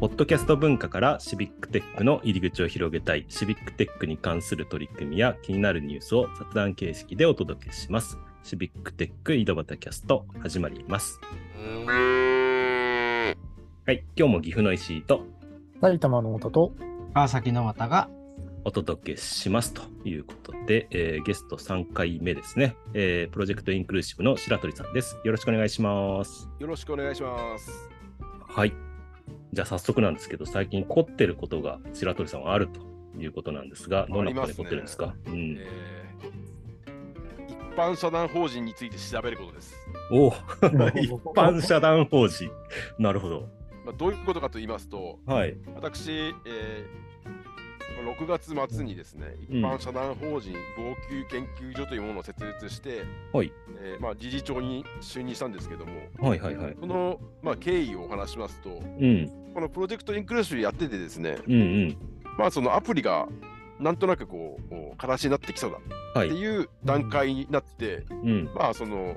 ポッドキャスト文化からシビックテックの入り口を広げたい、シビックテックに関する取り組みや気になるニュースを雑談形式でお届けします。シビックテック井戸端キャスト始まります。はい、今日も岐阜の石井と埼玉の太と川崎の又がお届けしますということで、えーゲスト3回目ですね、えープロジェクトインクルーシブの白鳥さんです。よろしくお願いします。よろしくお願いします。はい。じゃあ早速なんですけど、最近凝ってることが白鳥さんはあるということなんですが、どんなことに凝ってるんですか？うん。えー一般社団法人について調べることです。おお一般社団法人。なるほど。まあ、どういうことかと言いますと、はい。私、えー6月末にですね、一うん般社団法人防給研究所というものを設立して、はい。えーまあ、理事長に就任したんですけども、はいはいはい。その、まあ、経緯をお話しますと、うん。このプロジェクトインクルーシブやっててですね、うんうん。まあ、そのアプリがなんとなくこう、形になってきそうだはい。っていう段階になって、うん。まあその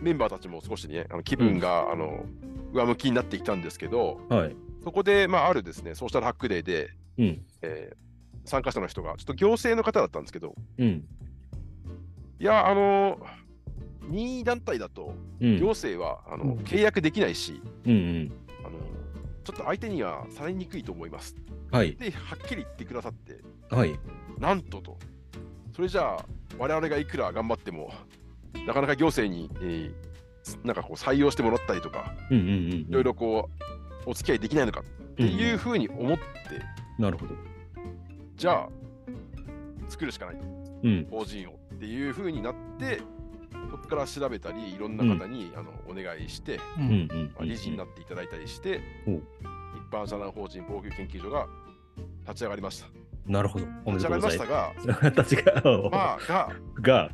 メンバーたちも少しねあの気分が、あの上向きになってきたんですけどはい。そこで、まあ、あるですねソーシャルハックデーで、うん。えー参加者の人がちょっと行政の方だったんですけどうん。いやあの任意団体だとうん。行政はあの、うん契約できないしうんうん。あのちょっと相手にはされにくいと思いますはい。ではっきり言ってくださってはい。なんととそれじゃあ我々がいくら頑張ってもなかなか行政に、えーなんかこう採用してもらったりとかうんうんうん。いろいろこうお付き合いできないのかっていうふうに思って、なるほど。じゃあ作るしかないとうん。法人をっていうふうになってそこから調べたりいろんな方に、あのお願いして、まあ、理事になっていただいたりして、お一般社団法人防御研究所が立ち上がりました。なるほど。おめ立ち上がでとうごりまざいます。したが、立ちが、まあがが、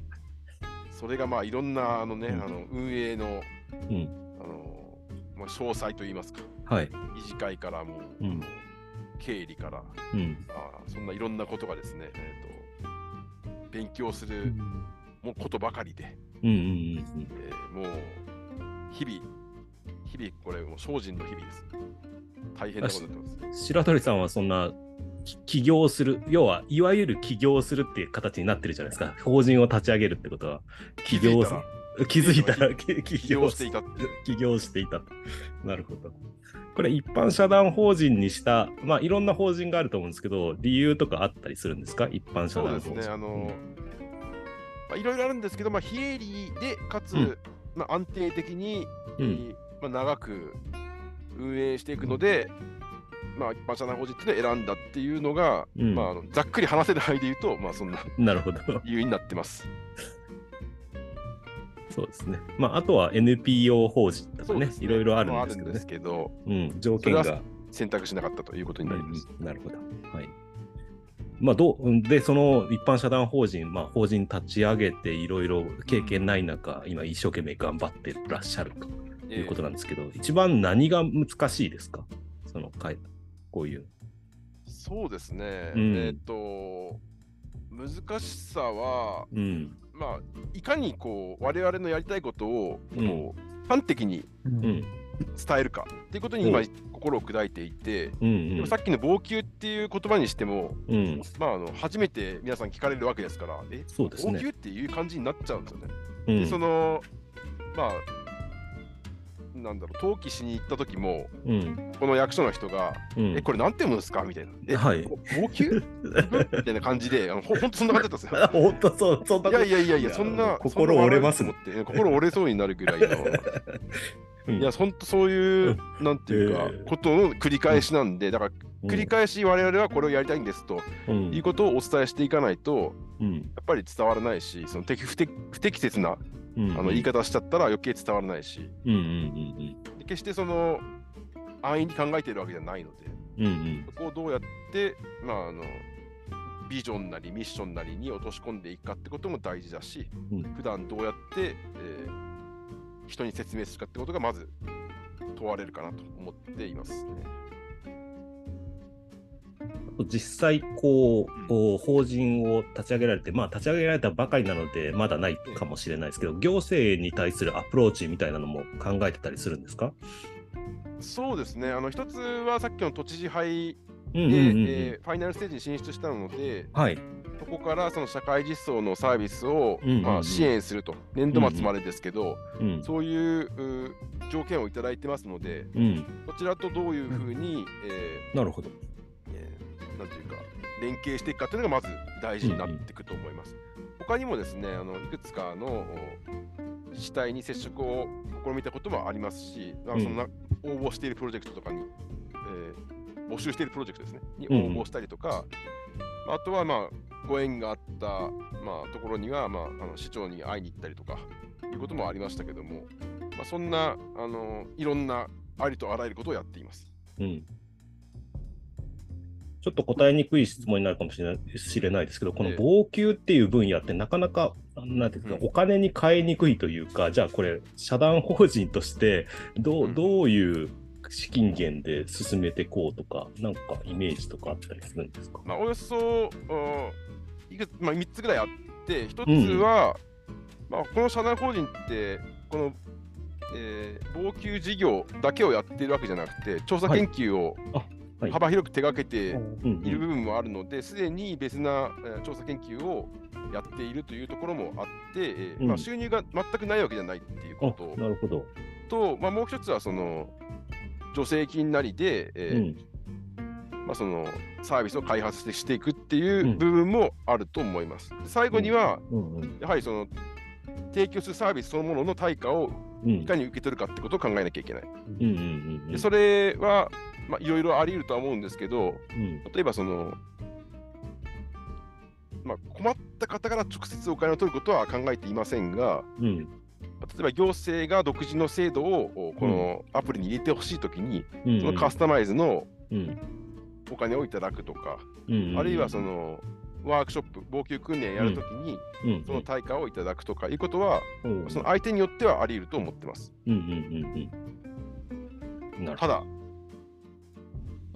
それがまあいろんなあのね、うんあの運営の、うんあのまあ、詳細といいますか、はい。理事会からも、うん経理からうん。あーそんないろんなことがですね、えー、と勉強するもうことばかりで、うんうんうんえーもう日々、日々これもう精進の日々です。大変なことになってます。うん。白鳥さんはそんな、き起業する、要はいわゆる起業するっていう形になってるじゃないですか。法人を立ち上げるってことは、起業する。気づいたら、起起業していた。起業していたと。なるほど。これ一般社団法人にした、まあいろんな法人があると思うんですけど、理由とかあったりするんですか？一般社団法人。そうですね、あのまあ、いろいろあるんですけど、まあ、非営利でかつ、うんまあ、安定的に、うんまあ、長く運営していくので、まあ、一般社団法人っていうのを選んだっていうのが、うんまあ、ざっくり話せる範囲で言うと、まあ、そんななるほど。理由になってます。そうですね。まああとは NPO 法人とかね、そうですいろいろあるまんですけどね。けどうん、条件が。選択しなかったということになります。うんなるほど。はい。まあ、どううんで、その一般社団法人、まあ、法人立ち上げて、いろいろ経験ない中、今、一生懸命頑張ってらっしゃるということなんですけど、一番何が難しいですか？そのかい、こういう。そうですね、うんえっ、と、難しさは、うん。まあ、いかにこう我々のやりたいことをうんこう端的にうん。伝えるかっていうことに今心を砕いていて、うん。でもさっきの防球っていう言葉にしても、うん。うん。まあ、あの初めて皆さん聞かれるわけですから、え、そうですね。防球っていう感じになっちゃうんですよね。うんで、その、まあ、なんだろう、登記しに行った時も、うん。この役所の人が、うんえ、これなんて読むんですか？みたいな。え、はい防球みたいな感じで、あのほほんとそんな感じだったんですよ。本当そう、そんなこいとやいやいやいや、そんな、心折れますそんな笑いと思って、心折れそうになるぐらいの、うん。いや、ほんとそういう、なんていうかえー、ことの繰り返しなんで、だから、繰り返し我々はこれをやりたいんですとうん。いうことをお伝えしていかないと、うん。やっぱり伝わらないし、その適不適不適切なうんあの言い方しちゃったら余計伝わらないし、うんうんうんで決してその安易に考えているわけじゃないので、うんうん。そこをどうやって、まあ、あのビジョンなりミッションなりに落とし込んでいくかってことも大事だし、うん。普段どうやって、えー人に説明するかってことがまず問われるかなと思っていますね。実際こう法人を立ち上げられて、まあ、立ち上げられたばかりなのでまだないかもしれないですけど行政に対するアプローチみたいなのも考えてたりするんですか？そうですね、あの一つはさっきの都知事杯で、うんうんうんうんえーファイナルステージに進出したので、はい。そこからその社会実装のサービスを、うんうんうんまあ、支援すると、年度末までですけど、うん。そういうう条件をいただいてますので、うん。こちらとどういうふうに、えなるほど。ーえーなんていうか、連携していくかというのがまず大事になっていくと思います。他にもですね、あのいくつかのお自治体に接触を試みたこともありますし、まあそのな応募しているプロジェクトとかに、えー募集しているプロジェクトですね、にうんうん応募したりとか、あとはまあご縁があった、まあ、ところには、まあ、あの市長に会いに行ったりとかいうこともありましたけども、まあ、そんなあのいろんなありとあらゆることをやっています。うん。ちょっと答えにくい質問になるかもしれない知れないですけど、このええ防給っていう分野ってなかなか、なんていうか、うんお金に変えにくいというか、じゃあこれ、社団法人としてどう、うんどういう資金源で進めていこうとか、なんかイメージとかあったりするんですか？まあ、およそおいくつ、まあ、3つぐらいあって、1つは、まあ、この社団法人って、この、えー、防給事業だけをやっているわけじゃなくて、調査研究をはい。幅広く手がけてうんいる部分もあるので、すでに別な、えー調査研究をやっているというところもあって、えーうん。まあ、収入が全くないわけじゃないっていうこあとなるほど。と、まあ、もう一つはその助成金なりで、えーうん。まあ、そのサービスを開発してしていくっていううん。部分もあると思います。最後には、やはりその提供するサービスそのものの対価をうん。いかに受け取るかってことを考えなきゃいけない。でそれは、まあ、いろいろあり得るとは思うんですけど、うん。例えばその、まあ、困った方から直接お金を取ることは考えていませんが、うん例えば行政が独自の制度をおこのアプリに入れてほしいときに、うん。そのカスタマイズのうん。お金をいただくとか、うん。あるいはそのワークショップ、防給訓練やるときに、うん。その対価をいただくとかいうことは、うん。その相手によってはあり得ると思ってます。ただ、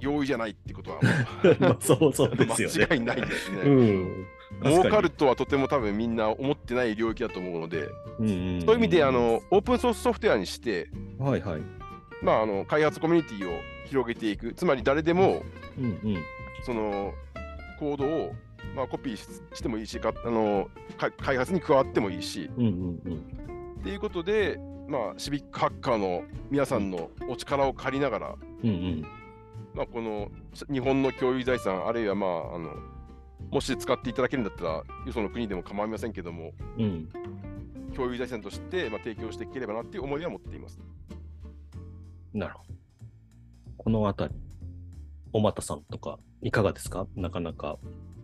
容易じゃないってことは、ど。まあそうそうですよね。間違いないですね。うん。儲かるとはとても多分みんな思ってない領域だと思うので、うんうんんそういう意味であ、のオープンソースソフトウェアにして、はいはい。まあ、あの開発コミュニティを広げていく、つまり誰でもうんうん。そのコードを、まあ、コピーししてもいいしかあのか開発に加わってもいいし、うんうんうん。っていうことで、まあ、シビックハッカーの皆さんのお力を借りながら、うんうん。まあ、このし日本の共有財産、あるいは、まあ、あのもし使っていただけるんだったら、よその国でも構いませんけども、うん。共有財産として、まあ、提供していければなっていう思いは持っています。なるほど。このあたり、小俣さんとか、いかがですか？なかなか、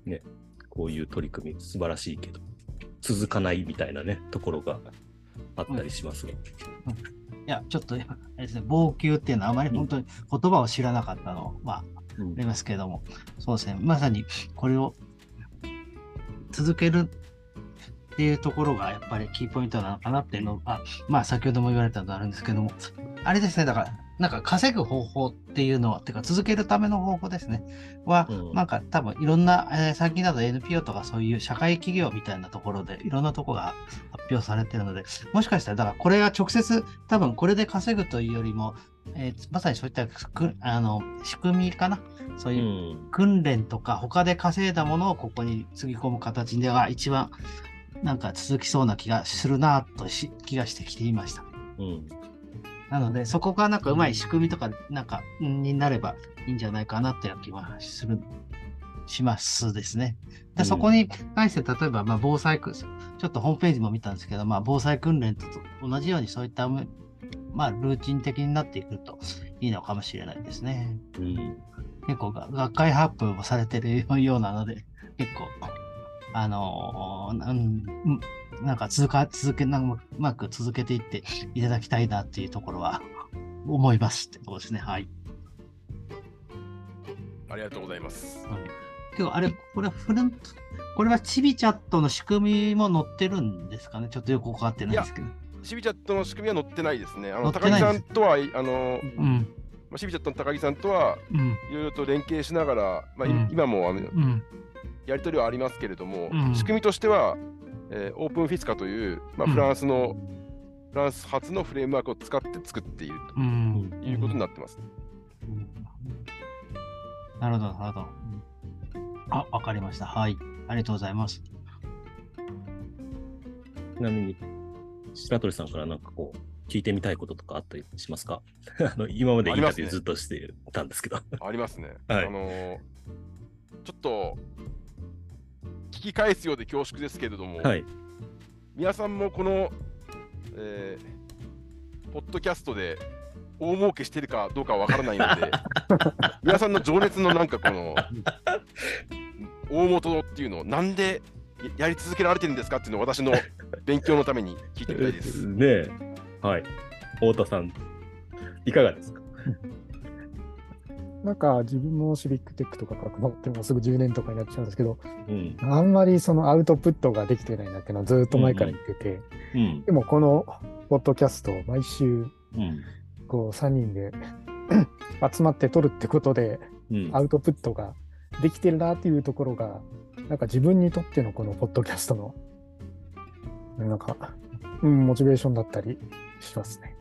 ね、こういう取り組み、素晴らしいけど、続かないみたいなね、ところがあったりしますが。いや、ちょっと、あれですね、防給っていうのはあまり本当に言葉を知らなかったのは、うんありますけれども、そうですね、まさにこれを続けるっていうところがやっぱりキーポイントなのかなっていうのが、まあ先ほども言われたのがあるんですけども、あれですね、だから、なんか稼ぐ方法っていうのは、てか続けるための方法ですね、は、うん。なんか多分いろんな、えー最近だと NPO とかそういう社会企業みたいなところでいろんなとこが発表されてるので、もしかしたら、だからこれが直接、多分これで稼ぐというよりも、えーまさにそういったくあの仕組みかな、そうういう、ん。訓練とか他で稼いだものをここにつぎ込む形では一番なんか続きそうな気がするなとし気がしてきていました。うん。なのでそこがなんかうまい仕組みとかなんかんになればいいんじゃないかなっていう気はするしますですね。うんでそこに対して例えばまあ防災訓ちょっとホームページも見たんですけど、まあ、防災訓練と同じようにそういったまあルーチン的になっていくといいのかもしれないですね。うん。結構が学会発表もされてるようなので、結構、あのーうんうんなんか続か続けなうまく続けていっていただきたいなっていうところは思いますってところですね。はい。ありがとうございます。今日あれ、これはフルント、これはチビチャットの仕組みも載ってるんですかね？ちょっとよくわかってないですけど。シビチャットの仕組みは載ってないですね。あの高木さんとは、あのうん。まあシビチャットの高木さんとはうん。いろいろと連携しながら、まあいうん今もあのうん。やり取りはありますけれども、うん仕組みとしては、えーオープンフィスカという、まあ、うんフランスの、フランス初のフレームワークを使って作っているうん。ということになってます。うんなるほど、なるほど。あ、わかりました。はい。ありがとうございます。ちなみに、白鳥さんからなんかこう、聞いてみたいこととかあったりしますか？あの今までインタビューずっとしてたんですけど。ありますね。はいあのーちょっと聞き返すようで恐縮ですけれども、はい。皆さんもこの、えーポッドキャストで大儲けしてるかどうかわからないので、皆さんの情熱のなんかこの大元っていうのをなんでややり続けられてるんですかっていうのを私の勉強のために聞いてみたいです。ねえ。はい。太田さん、いかがですか？なんか自分もシビックテックとか関わってもうすぐ10年とかになっちゃうんですけど、うん。あんまりそのアウトプットができてないなっていうのはずっと前から言ってて、うん。でもこのポッドキャストを毎週うん。こう3人で 集まって撮るってことでうん。アウトプットができてるなっていうところが、なんか自分にとってのこのポッドキャストの、なんか、うん、モチベーションだったりしますね。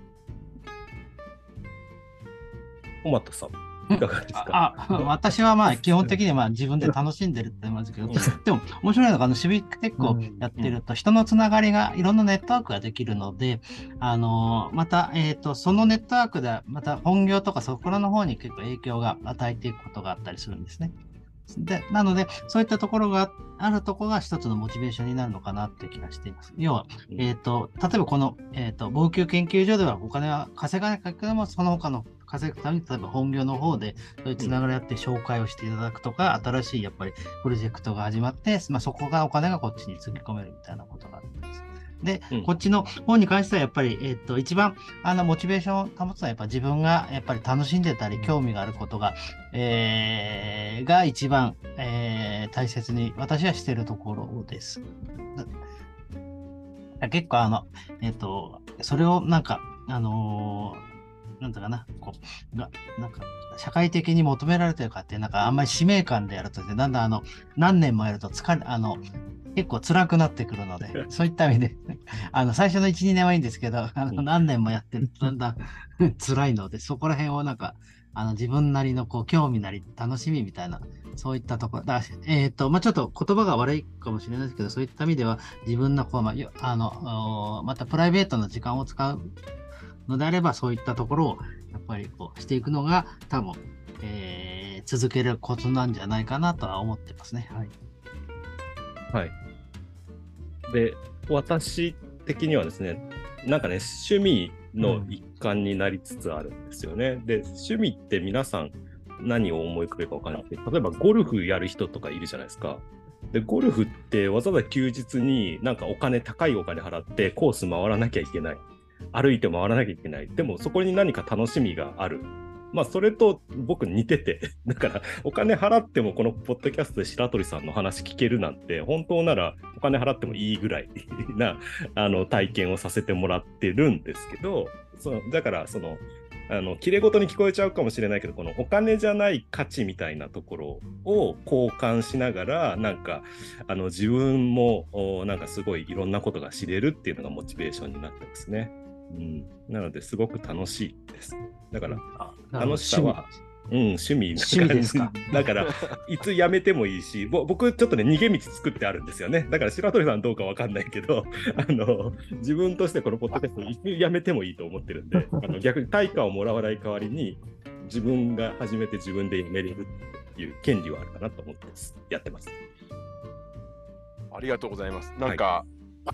トマトさん、いかがですか？ああ私はまあ基本的にはまあ自分で楽しんでるって言いますけど、うんでも面白いのがあのシビックテックをやってると人のつながりがいろんなネットワークができるので、あのまた、えー、とそのネットワークでまた本業とかそこらの方に結構影響が与えていくことがあったりするんですね。でなので、そういったところがあるところが一つのモチベーションになるのかなっていう気がしています。要は、うんえー、と例えばこの、えー、と防球研究所ではお金は稼がないけども、その他の稼ぐために、例えば本業の方でそういうつながりあって紹介をしていただくとか、新しいやっぱりプロジェクトが始まって、まあ、そこがお金がこっちにつぎ込めるみたいなことがあるんです。で、うんこっちの方に関してはやっぱり、えっと一番あのモチベーションを保つのはやっぱ自分がやっぱり楽しんでたり興味があることが、えーが一番、えー大切に私はしているところです。だ結構あの、えっ、と、それをなんか、あのーなんだかな、こう、が、なんか、社会的に求められてるかって、なんかあんまり使命感でやるとだんだんあの、何年もやると疲れ、あの、結構辛くなってくるので、そういった意味で、あの、最初の1、2年はいいんですけど、あのうん何年もやってるとだんだん 辛いので、そこら辺をなんか、あの、自分なりのこう、興味なり、楽しみみたいな、そういったところ、だえっ、と、まあ、ちょっと言葉が悪いかもしれないですけど、そういった意味では、自分のこう、まあ、よあの、おまたプライベートの時間を使うのであれば、そういったところを、やっぱりこう、していくのが、多分、えー続けることなんじゃないかなとは思ってますね。はい。はい。で、私的にはですね、なんかね、趣味の一環になりつつあるんですよね。で、趣味って皆さん何を思い浮かべるかわからなくて、例えばゴルフやる人とかいるじゃないですか。で、ゴルフってわざわざ休日になんかお金、高いお金払ってコース回らなきゃいけない。歩いて回らなきゃいけない。でもそこに何か楽しみがある。まあそれと僕似てて、だからお金払ってもこのポッドキャストで白鳥さんの話聞けるなんて、本当ならお金払ってもいいぐらい なあの体験をさせてもらってるんですけど、そのだからその、あの綺麗事に聞こえちゃうかもしれないけど、このお金じゃない価値みたいなところを交換しながら、なんかあの自分もなんかすごいいろんなことが知れるっていうのがモチベーションになってますね。うん、なのですごく楽しいです。だから楽しさは、うん、趣味な趣味ですか？だから、いつ辞めてもいいし、ぼ僕、ちょっとね、逃げ道作ってあるんですよね。だから、白鳥さんどうかわかんないけど、あの、自分としてこのポッドキャスト、いつ辞めてもいいと思ってるんで、あの逆に対価をもらわない代わりに、自分が始めて自分で辞めれるっていう権利はあるかなと思ってます。やってます。ありがとうございます。なんか、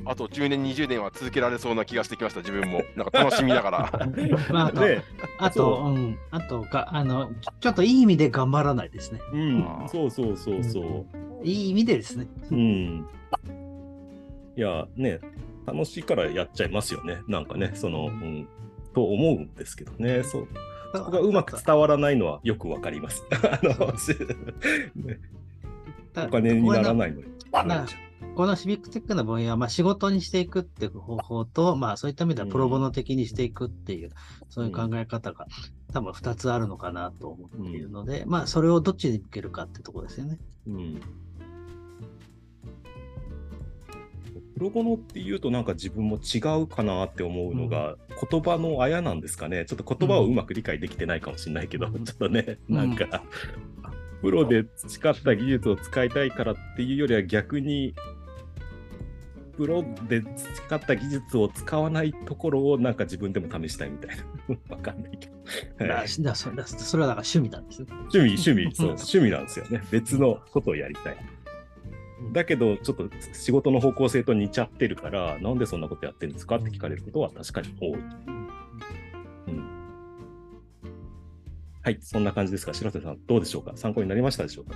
あと10年、20年は続けられそうな気がしてきました、自分も。なんか楽しみながら。まあ、あと、で、あと、うん、あとが、あの、ちょっといい意味で頑張らないですね。うんそうそうそうそう。いい意味でですね。うん。いや、ね、楽しいからやっちゃいますよね。なんかね、その、うん、と思うんですけどね。そう。そこがうまく伝わらないのはよくわかります。あの、し ねお金にならないのに。このシビックテックの分野は、まあ、仕事にしていくっていう方法と、まあ、そういった意味ではプロボノ的にしていくっていう、そういう考え方が多分2つあるのかなと思っているので、まあ、それをどっちに向けるかってところですよね。うん。プロボノっていうとなんか自分も違うかなって思うのが、言葉のあやなんですかね。ちょっと言葉をうまく理解できてないかもしれないけど、うんちょっとね、うんなんか、プロで培った技術を使いたいからっていうよりは逆に、プロで培った技術を使わないところをなんか自分でも試したいみたいな。わかんないけど。だはいだそだそれはだから趣味なんですよ。趣味、趣味、そう、趣味なんですよね。別のことをやりたい。だけど、ちょっと仕事の方向性と似ちゃってるから、なんでそんなことやってるんですかって聞かれることは確かに多い。うん、はい、そんな感じですか。白瀬さん、どうでしょうか？参考になりましたでしょうか？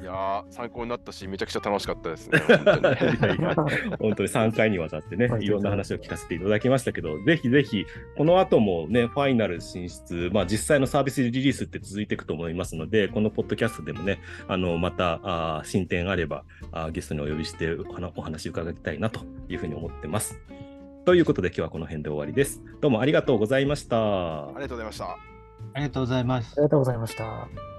いやー、参考になったし、めちゃくちゃ楽しかったですね。本当にいやいや本当に3回にわたってねは、いいろんな話を聞かせていただきましたけど、ぜひぜひ、この後もね、ファイナル進出、まあ実際のサービスリリースって続いていくと思いますので、このポッドキャストでもね、あの、また、あー進展あればあーゲストにお呼びしてお話お話伺いたいなというふうに思ってます。ということで今日はこの辺で終わりです。どうもありがとうございましたあ。りがとうございました。ありがとうございますあり。がとうございました。